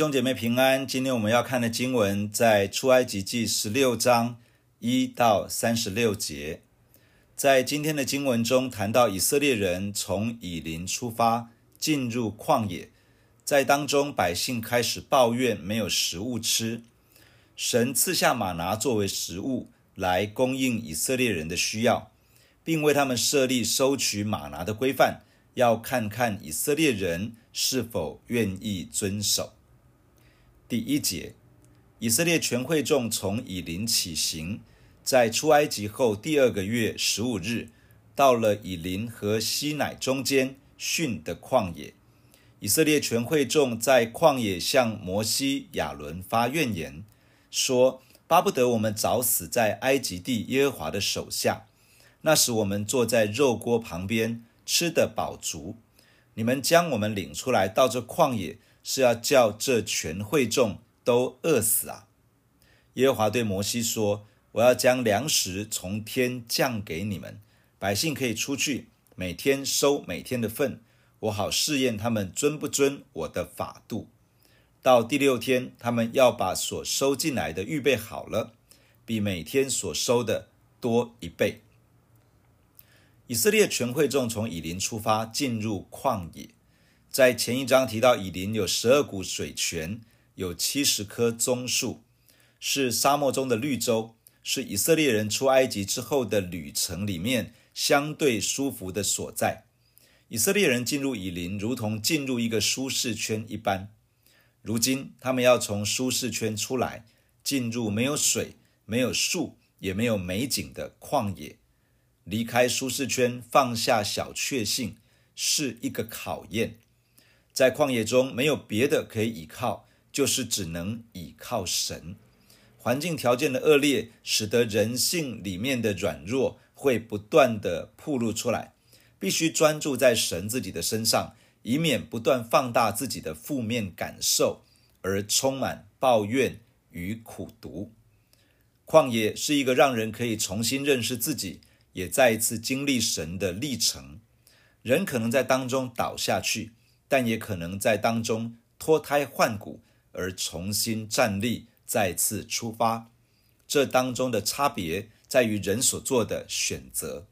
兄姐妹平安，今天我们要看的经文在出埃及记十六章一到三十六节。在今天的经文中谈到以色列人从以琳出发，进入旷野，在当中百姓开始抱怨没有食物吃，神赐下马拿作为食物来供应以色列人的需要，并为他们设立收取马拿的规范，要看看以色列人是否愿意遵守。第一节，以色列全会众从以琳起行，在出埃及后第二个月十五日，到了以琳和西乃中间汛的旷野。以色列全会众在旷野向摩西、亚伦发怨言，说：“巴不得我们早死在埃及地耶和华的手下，那时我们坐在肉锅旁边，吃得饱足。你们将我们领出来到这旷野。”是要叫这全会众都饿死啊！耶和华对摩西说：“我要将粮食从天降给你们，百姓可以出去，每天收每天的份，我好试验他们遵不遵我的法度。到第六天，他们要把所收进来的预备好了，比每天所收的多一倍。”以色列全会众从以琳出发，进入旷野。在前一章提到，以琳有十二股水泉，有七十棵棕树，是沙漠中的绿洲，是以色列人出埃及之后的旅程里面相对舒服的所在。以色列人进入以琳，如同进入一个舒适圈一般。如今，他们要从舒适圈出来，进入没有水、没有树、也没有美景的旷野。离开舒适圈，放下小确幸，是一个考验。在旷野中没有别的可以依靠，就是只能依靠神。环境条件的恶劣，使得人性里面的软弱会不断地暴露出来，必须专注在神自己的身上，以免不断放大自己的负面感受，而充满抱怨与苦毒。旷野是一个让人可以重新认识自己，也再一次经历神的历程。人可能在当中倒下去。但也可能在当中脱胎换骨，而重新站立，再次出发。这当中的差别在于人所做的选择。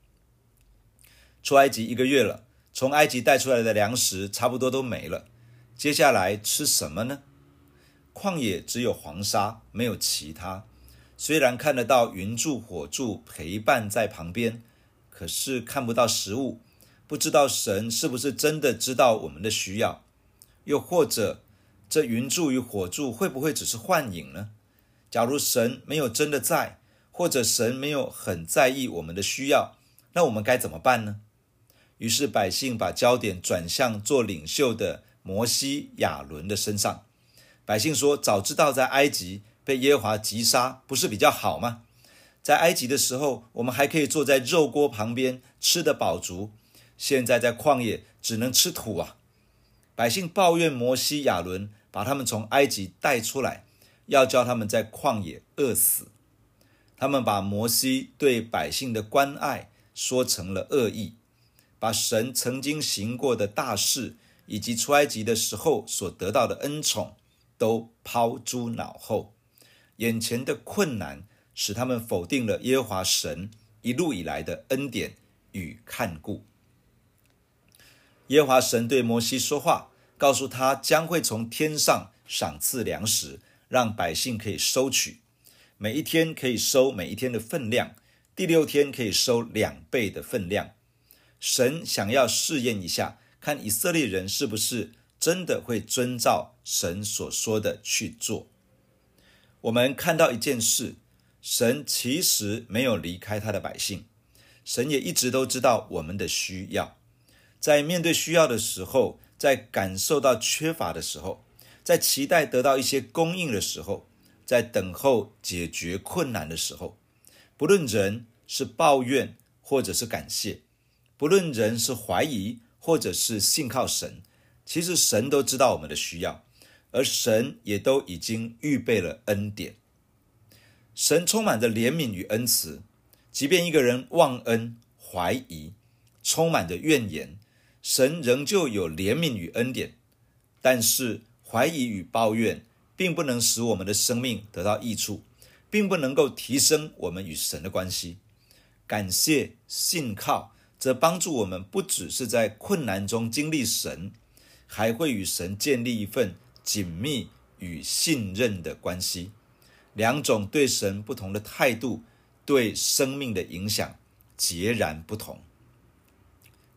出埃及一个月了，从埃及带出来的粮食差不多都没了，接下来吃什么呢？旷野只有黄沙，没有其他。虽然看得到云柱火柱陪伴在旁边，可是看不到食物。不知道神是不是真的知道我们的需要，又或者这云柱与火柱会不会只是幻影呢？假如神没有真的在，或者神没有很在意我们的需要，那我们该怎么办呢？于是百姓把焦点转向做领袖的摩西、亚伦的身上。百姓说：“早知道在埃及被耶和华击杀，不是比较好吗？在埃及的时候，我们还可以坐在肉锅旁边，吃得饱足。”现在在旷野只能吃土啊！百姓抱怨摩西、亚伦把他们从埃及带出来，要叫他们在旷野饿死。他们把摩西对百姓的关爱说成了恶意，把神曾经行过的大事以及出埃及的时候所得到的恩宠都抛诸脑后。眼前的困难使他们否定了耶和华神一路以来的恩典与看顾。耶和华神对摩西说话，告诉他将会从天上赏赐粮食，让百姓可以收取，每一天可以收每一天的分量，第六天可以收两倍的分量。神想要试验一下，看以色列人是不是真的会遵照神所说的去做。我们看到一件事，神其实没有离开他的百姓，神也一直都知道我们的需要。在面对需要的时候，在感受到缺乏的时候，在期待得到一些供应的时候，在等候解决困难的时候，不论人是抱怨或者是感谢，不论人是怀疑或者是信靠神，其实神都知道我们的需要，而神也都已经预备了恩典。神充满着怜悯与恩慈，即便一个人忘恩、怀疑，充满着怨言。神仍旧有怜悯与恩典，但是怀疑与抱怨，并不能使我们的生命得到益处，并不能够提升我们与神的关系。感谢、信靠，则帮助我们不只是在困难中经历神，还会与神建立一份紧密与信任的关系。两种对神不同的态度，对生命的影响截然不同。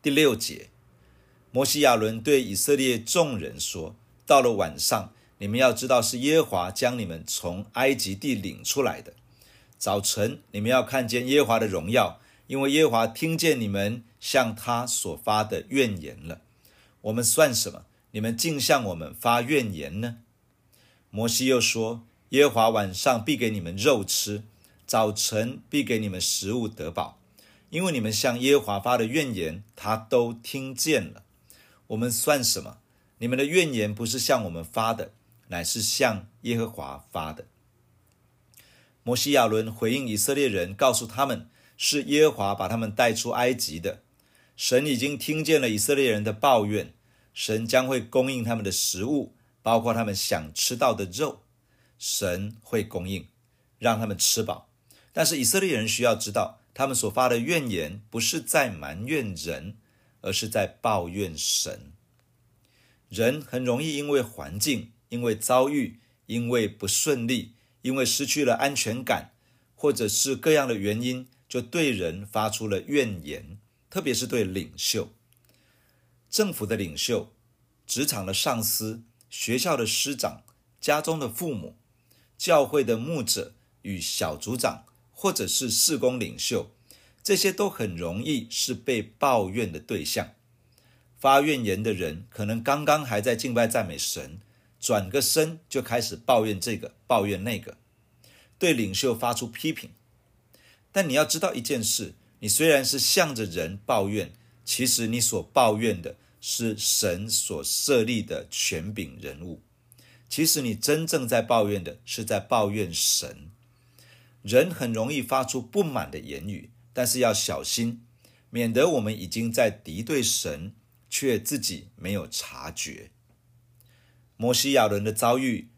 第六节，摩西亚伦对以色列众人说：“到了晚上，你们要知道是耶和华将你们从埃及地领出来的。早晨，你们要看见耶和华的荣耀，因为耶和华听见你们向他所发的怨言了。我们算什么？你们竟向我们发怨言呢？”摩西又说：“耶和华晚上必给你们肉吃，早晨必给你们食物得饱。”因为你们向耶和华发的怨言，他都听见了。我们算什么？你们的怨言不是向我们发的，乃是向耶和华发的。摩西亚伦回应以色列人，告诉他们是耶和华把他们带出埃及的。神已经听见了以色列人的抱怨，神将会供应他们的食物，包括他们想吃到的肉，神会供应，让他们吃饱。但是以色列人需要知道。他们所发的怨言，不是在埋怨人，而是在抱怨神。人很容易因为环境、因为遭遇、因为不顺利、因为失去了安全感，或者是各样的原因，就对人发出了怨言，特别是对领袖、政府的领袖、职场的上司、学校的师长、家中的父母、教会的牧者与小组长。或者是事工领袖，这些都很容易是被抱怨的对象。发怨言的人，可能刚刚还在敬拜赞美神，转个身就开始抱怨这个，抱怨那个，对领袖发出批评。但你要知道一件事，你虽然是向着人抱怨，其实你所抱怨的是神所设立的权柄人物。其实你真正在抱怨的是在抱怨神。人很容易发出不满的言语，但是要小心，免得我们已经在敌对神，却自己没有察觉。摩西亚伦的遭遇，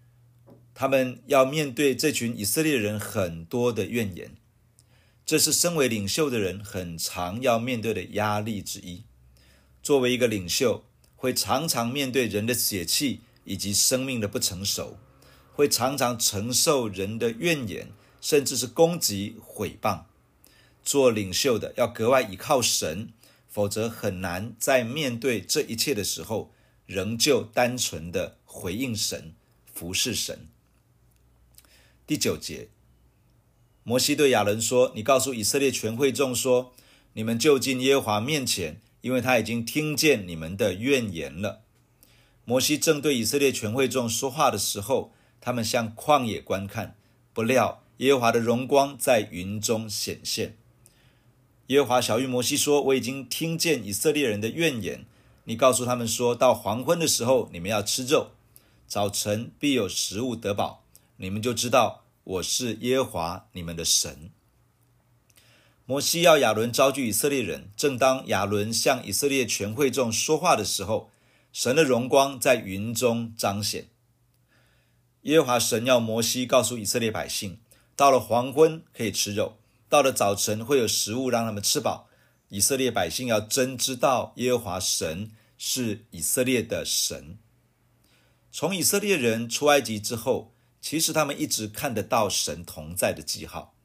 他们要面对这群以色列人很多的怨言，这是身为领袖的人很常要面对的压力之一。作为一个领袖，会常常面对人的血气以及生命的不成熟，会常常承受人的怨言。甚至是攻击、毁谤，做领袖的要格外依靠神，否则很难在面对这一切的时候，仍旧单纯的回应神、服侍神。第九节，摩西对亚伦说：“你告诉以色列全会众说，你们就近耶和华面前，因为他已经听见你们的怨言了。”摩西正对以色列全会众说话的时候，他们向旷野观看，不料。耶和华的荣光在云中显现。耶和华晓諭摩西说：“我已经听见以色列人的怨言。你告诉他们说，到黄昏的时候，你们要吃肉；早晨必有食物得饱。你们就知道我是耶和华你们的神。”摩西要亚伦招聚以色列人。正当亚伦向以色列全会众说话的时候，神的荣光在云中彰显。耶和华神要摩西告诉以色列百姓。到了黄昏可以吃肉，到了早晨会有食物让他们吃饱。以色列百姓要真知道耶和华神是以色列的神。从以色列人出埃及之后，其实他们一直看得到神同在的记号，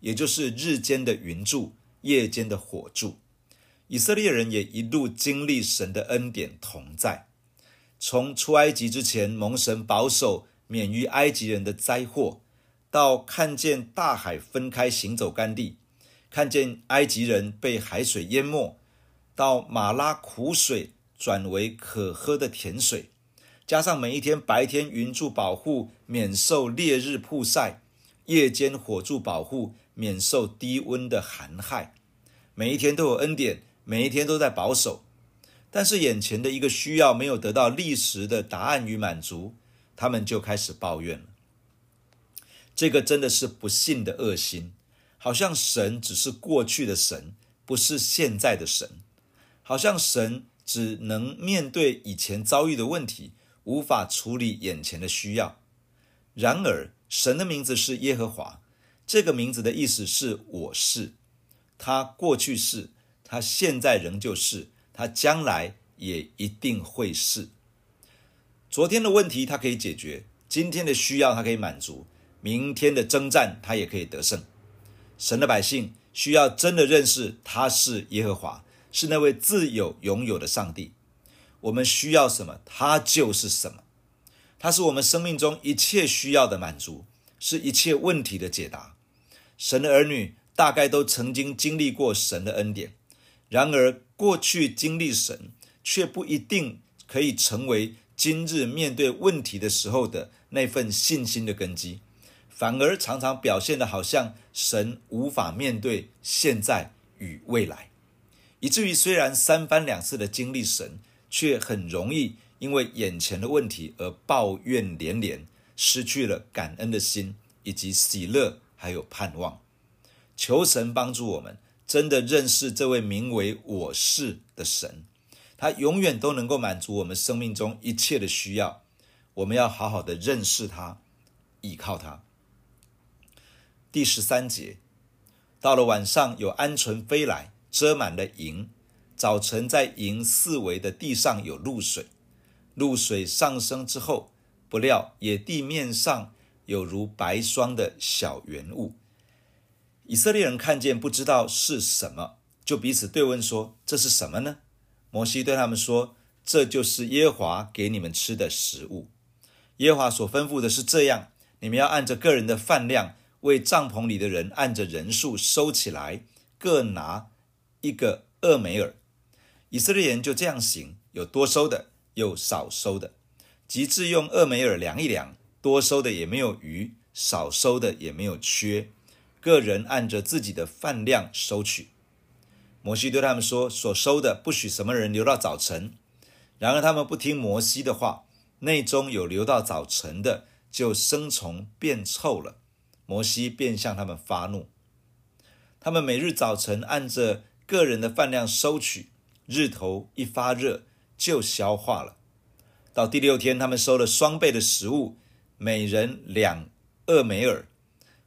也就是日间的云柱、夜间的火柱。以色列人也一路经历神的恩典同在，从出埃及之前蒙神保守，免于埃及人的灾祸。到看见大海分开，行走干地，看见埃及人被海水淹没，到马拉苦水转为可喝的甜水，加上每一天白天云柱保护，免受烈日曝晒；夜间火柱保护，免受低温的寒害。每一天都有恩典，每一天都在保守。但是眼前的一个需要没有得到立时的答案与满足，他们就开始抱怨了。这个真的是不幸的恶心，好像神只是过去的神，不是现在的神；好像神只能面对以前遭遇的问题，无法处理眼前的需要。然而，神的名字是耶和华，这个名字的意思是“我是”。他过去是，他现在仍旧是，他将来也一定会是。昨天的问题他可以解决，今天的需要他可以满足，明天的征战他也可以得胜。神的百姓需要真的认识他是耶和华，是那位自有永有的上帝。我们需要什么，他就是什么。他是我们生命中一切需要的满足，是一切问题的解答。神的儿女大概都曾经经历过神的恩典，然而过去经历神，却不一定可以成为今日面对问题的时候的那份信心的根基，反而常常表现得好像神无法面对现在与未来，以至于虽然三番两次的经历神，却很容易。因为眼前的问题而抱怨连连，失去了感恩的心，以及喜乐，还有盼望。求神帮助我们，真的认识这位名为我是的神，他永远都能够满足我们生命中一切的需要。我们要好好的认识他，倚靠他。第十三节，到了晚上，有鹌鹑飞来，遮满了营；早晨，在营四围的地上有露水。露水上升之后，不料野地面上有如白霜的小圆物。以色列人看见，不知道是什么，就彼此对问说：“这是什么呢？”摩西对他们说：“这就是耶和华给你们吃的食物。耶和华所吩咐的是这样：你们要按着个人的饭量，为帐篷里的人按着人数收起来，各拿一个厄梅尔。以色列人就这样行，有多收的。”又少收的，及至用厄梅尔量一量，多收的也没有余，少收的也没有缺，个人按着自己的饭量收取。摩西对他们说：“所收的不许什么人留到早晨。”然而他们不听摩西的话，内中有留到早晨的，就生虫变臭了。摩西便向他们发怒。他们每日早晨按着个人的饭量收取，日头一发热。就消化了。到第六天，他们收了双倍的食物，每人两厄梅珥。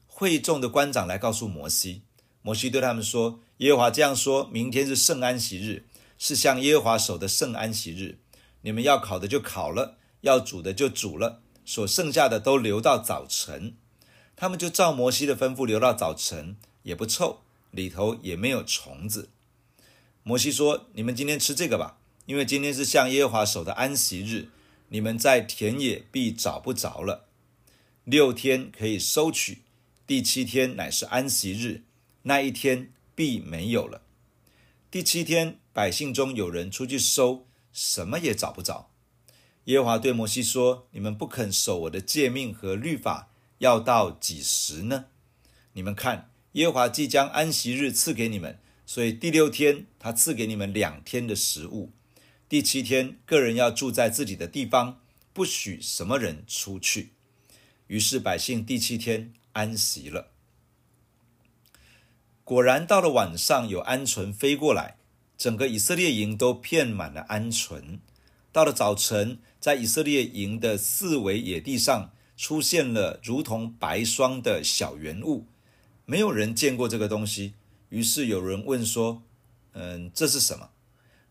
会众的官长来告诉摩西，摩西对他们说：“耶和华这样说：明天是圣安息日，是向耶和华守的圣安息日。你们要烤的就烤了，要煮的就煮了，所剩下的都留到早晨。”他们就照摩西的吩咐留到早晨，也不臭，里头也没有虫子。摩西说：“你们今天吃这个吧。”因为今天是向耶和华守的安息日，你们在田野必找不着了。六天可以收取，第七天乃是安息日，那一天必没有了。第七天，百姓中有人出去收，什么也找不着。耶和华对摩西说：“你们不肯守我的诫命和律法，要到几时呢？你们看，耶和华即将安息日赐给你们，所以第六天他赐给你们两天的食物。”第七天，个人要住在自己的地方，不许什么人出去。于是百姓第七天安息了。果然，到了晚上，有鹌鹑飞过来，整个以色列营都遍满了鹌鹑。到了早晨，在以色列营的四围野地上出现了如同白霜的小圆物，没有人见过这个东西。于是有人问说：“嗯，这是什么？”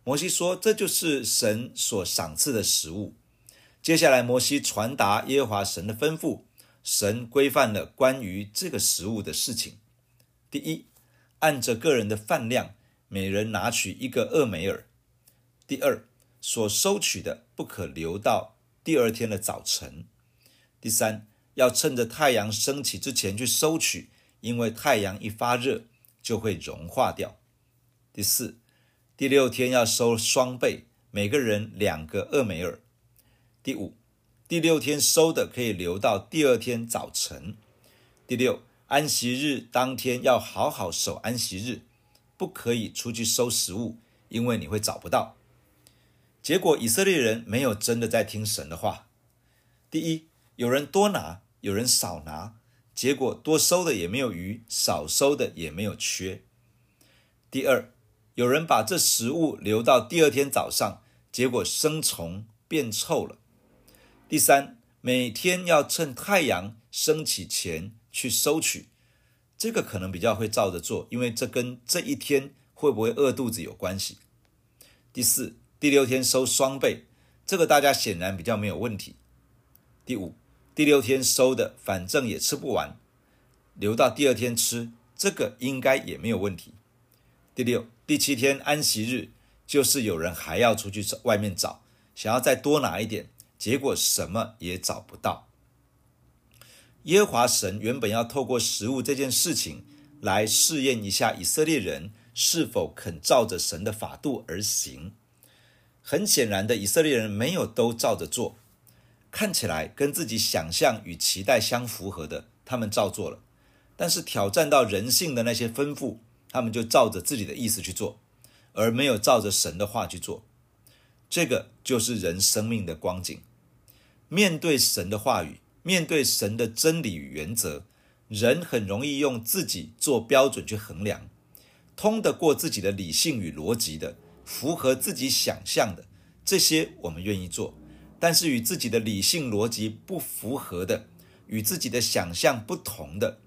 摩西说：“这就是神所赏赐的食物。”接下来，摩西传达耶和华神的吩咐，神规范了关于这个食物的事情。第一，按着个人的饭量，每人拿取一个厄梅尔。第二，所收取的不可留到第二天的早晨。第三，要趁着太阳升起之前去收取，因为太阳一发热就会融化掉。第四。第六天要收双倍，每个人两个俄梅珥。第五，第六天收的可以留到第二天早晨。第六，安息日当天要好好守安息日，不可以出去收食物，因为你会找不到。结果以色列人没有真的在听神的话。第一，有人多拿，有人少拿，结果多收的也没有余，少收的也没有缺。第二。有人把这食物留到第二天早上，结果生虫变臭了。第三，每天要趁太阳升起前去收取，这个可能比较会照着做，因为这跟这一天会不会饿肚子有关系。第四，第六天收双倍，这个大家显然比较没有问题。第五，第六天收的反正也吃不完，留到第二天吃，这个应该也没有问题。第六，第七天安息日，就是有人还要出去外面找，想要再多拿一点，结果什么也找不到。耶和华神原本要透过食物这件事情来试验一下以色列人是否肯照着神的法度而行。很显然的，以色列人没有都照着做，看起来跟自己想象与期待相符合的，他们照做了，但是挑战到人性的那些吩咐。他们就照着自己的意思去做，而没有照着神的话去做。这个就是人生命的光景。面对神的话语，面对神的真理与原则，人很容易用自己做标准去衡量，通得过自己的理性与逻辑的，符合自己想象的，这些我们愿意做。但是与自己的理性逻辑不符合的，与自己的想象不同的，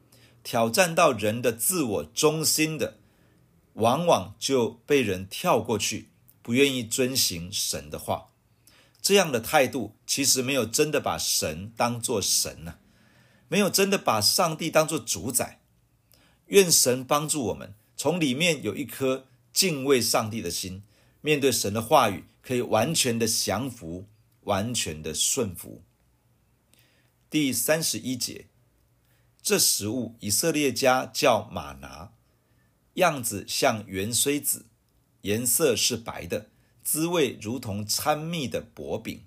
挑战到人的自我中心的，往往就被人跳过去，不愿意遵行神的话。这样的态度其实没有真的把神当作神呐，没有真的把上帝当作主宰。愿神帮助我们，从里面有一颗敬畏上帝的心，面对神的话语，可以完全的降服，完全的顺服。第三十一节。这食物以色列家叫吗哪，样子像芫荽子，颜色是白的，滋味如同参蜜的薄饼。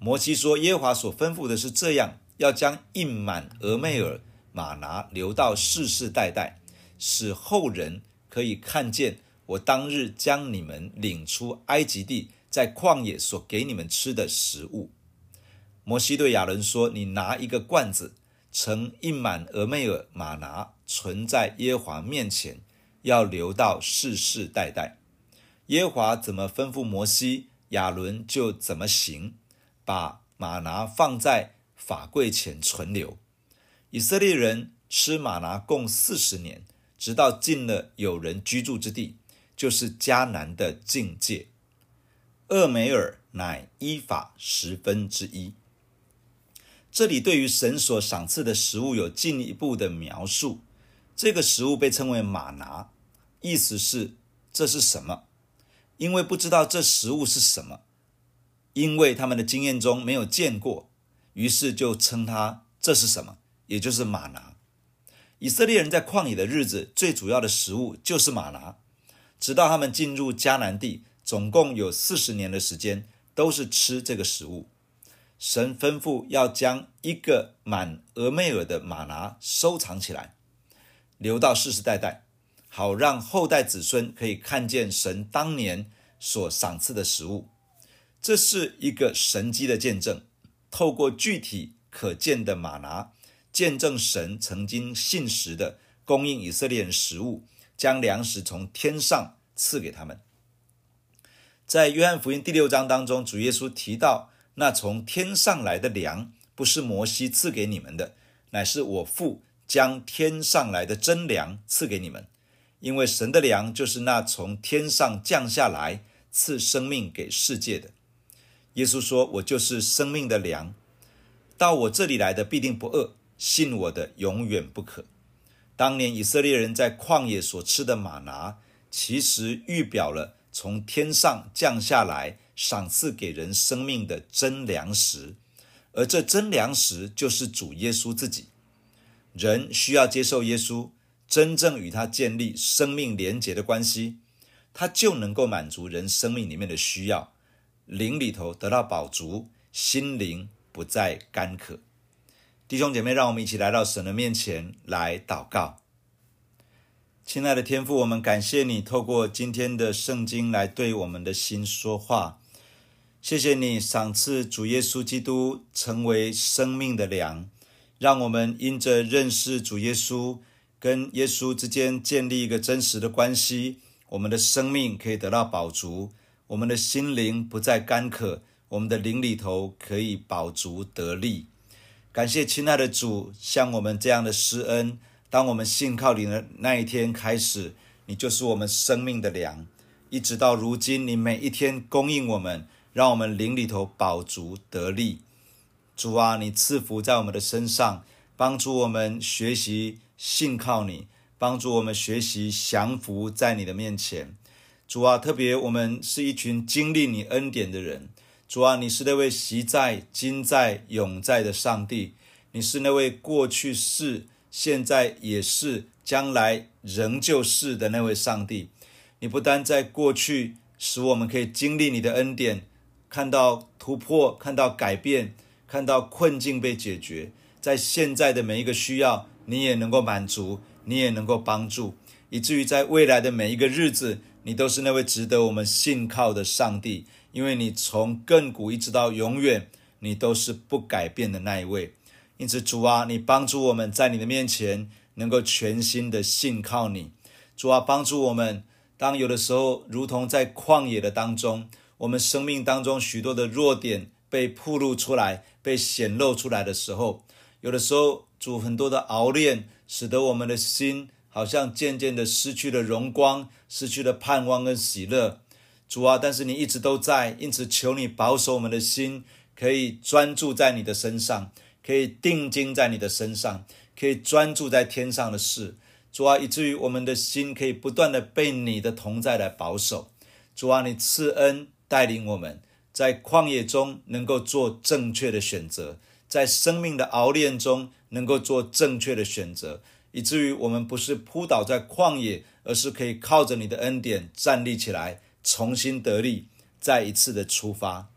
摩西说：“耶和华所吩咐的是这样，要将印满俄妹尔吗哪留到世世代代，使后人可以看见我当日将你们领出埃及地，在旷野所给你们吃的食物。”摩西对亚伦说：“你拿一个罐子。”盛印满俄妹尔吗哪，存在耶和华面前，要留到世世代代。耶和华怎么吩咐摩西，亚伦就怎么行，把吗哪放在法柜前存留。以色列人吃吗哪共四十年，直到进了有人居住之地，就是迦南的境界。厄梅尔乃依法十分之一。这里对于神所赏赐的食物有进一步的描述。这个食物被称为马拿，意思是这是什么？因为不知道这食物是什么，因为他们的经验中没有见过，于是就称它这是什么，也就是马拿。以色列人在旷野的日子，最主要的食物就是马拿，直到他们进入迦南地，总共有四十年的时间，都是吃这个食物。神吩咐要将一个满俄麦尔的吗哪收藏起来，留到世世代代，好让后代子孙可以看见神当年所赏赐的食物。这是一个神迹的见证，透过具体可见的吗哪，见证神曾经信实的供应以色列人食物，将粮食从天上赐给他们。在约翰福音第六章当中，主耶稣提到。那从天上来的粮，不是摩西赐给你们的，乃是我父将天上来的真粮赐给你们。因为神的粮就是那从天上降下来赐生命给世界的。耶稣说：“我就是生命的粮，到我这里来的必定不饿，信我的永远不渴。”当年以色列人在旷野所吃的吗哪，其实预表了从天上降下来。赏赐给人生命的真粮食，而这真粮食就是主耶稣自己。人需要接受耶稣，真正与他建立生命连结的关系，他就能够满足人生命里面的需要，灵里头得到饱足，心灵不再干渴。弟兄姐妹，让我们一起来到神的面前来祷告。亲爱的天父，我们感谢你透过今天的圣经来对我们的心说话。谢谢你赏赐主耶稣基督成为生命的粮，让我们因着认识主耶稣，跟耶稣之间建立一个真实的关系，我们的生命可以得到饱足，我们的心灵不再干渴，我们的灵里头可以饱足得力。感谢亲爱的主，像我们这样的施恩。当我们信靠你的那一天开始，你就是我们生命的粮，一直到如今，你每一天供应我们，让我们灵里头饱足得力。主啊，你赐福在我们的身上，帮助我们学习信靠你，帮助我们学习降服在你的面前。主啊，特别我们是一群经历你恩典的人。主啊，你是那位昔在、今在、永在的上帝，你是那位过去是。现在也是，将来仍旧是的那位上帝。你不单在过去使我们可以经历你的恩典，看到突破，看到改变，看到困境被解决，在现在的每一个需要，你也能够满足，你也能够帮助，以至于在未来的每一个日子，你都是那位值得我们信靠的上帝，因为你从亘古一直到永远，你都是不改变的那一位。因此，主啊，你帮助我们在你的面前能够全心的信靠你。主啊，帮助我们，当有的时候，如同在旷野的当中，我们生命当中许多的弱点被暴露出来、被显露出来的时候，有的时候，主很多的熬炼，使得我们的心好像渐渐的失去了荣光，失去了盼望跟喜乐。主啊，但是你一直都在，因此求你保守我们的心，可以专注在你的身上。可以定睛在你的身上，可以专注在天上的事，主啊，以至于我们的心可以不断的被你的同在来保守。主啊，你赐恩带领我们在旷野中能够做正确的选择，在生命的熬炼中能够做正确的选择，以至于我们不是扑倒在旷野，而是可以靠着你的恩典站立起来，重新得力，再一次的出发。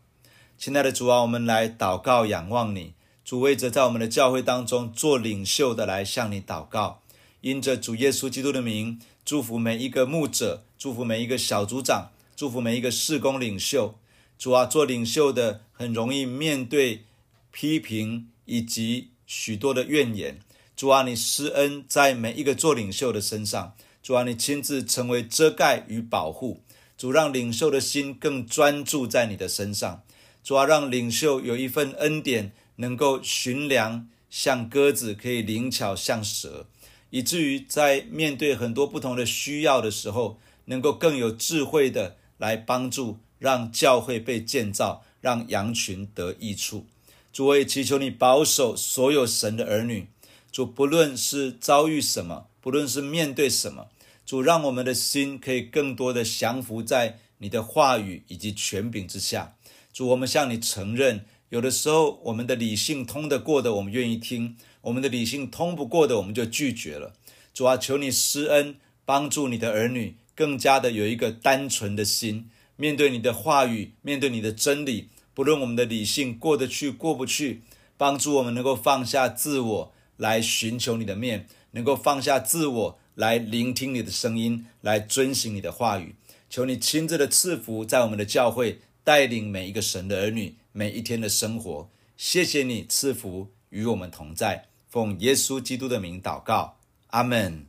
亲爱的主啊，我们来祷告仰望你。主为着在我们的教会当中做领袖的来向你祷告，因着主耶稣基督的名，祝福每一个牧者，祝福每一个小组长，祝福每一个事工领袖。主啊，做领袖的很容易面对批评以及许多的怨言。主啊，你施恩在每一个做领袖的身上。主啊，你亲自成为遮盖与保护。主让领袖的心更专注在你的身上。主啊，让领袖有一份恩典。能够驯良像鸽子，可以灵巧像蛇，以至于在面对很多不同的需要的时候，能够更有智慧的来帮助，让教会被建造，让羊群得益处。主，我也祈求你保守所有神的儿女。主，不论是遭遇什么，不论是面对什么，主让我们的心可以更多的降服在你的话语以及权柄之下。主，我们向你承认。有的时候，我们的理性通得过的，我们愿意听；我们的理性通不过的，我们就拒绝了。主啊，求你施恩，帮助你的儿女更加的有一个单纯的心，面对你的话语，面对你的真理。不论我们的理性过得去过不去，帮助我们能够放下自我来寻求你的面，能够放下自我来聆听你的声音，来遵行你的话语。求你亲自的赐福在我们的教会，带领每一个神的儿女。每一天的生活，谢谢你赐福与我们同在，奉耶稣基督的名祷告，阿门。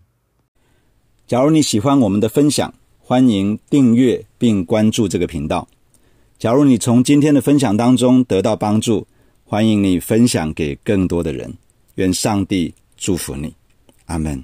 假如你喜欢我们的分享，欢迎订阅并关注这个频道。假如你从今天的分享当中得到帮助，欢迎你分享给更多的人。愿上帝祝福你，阿门。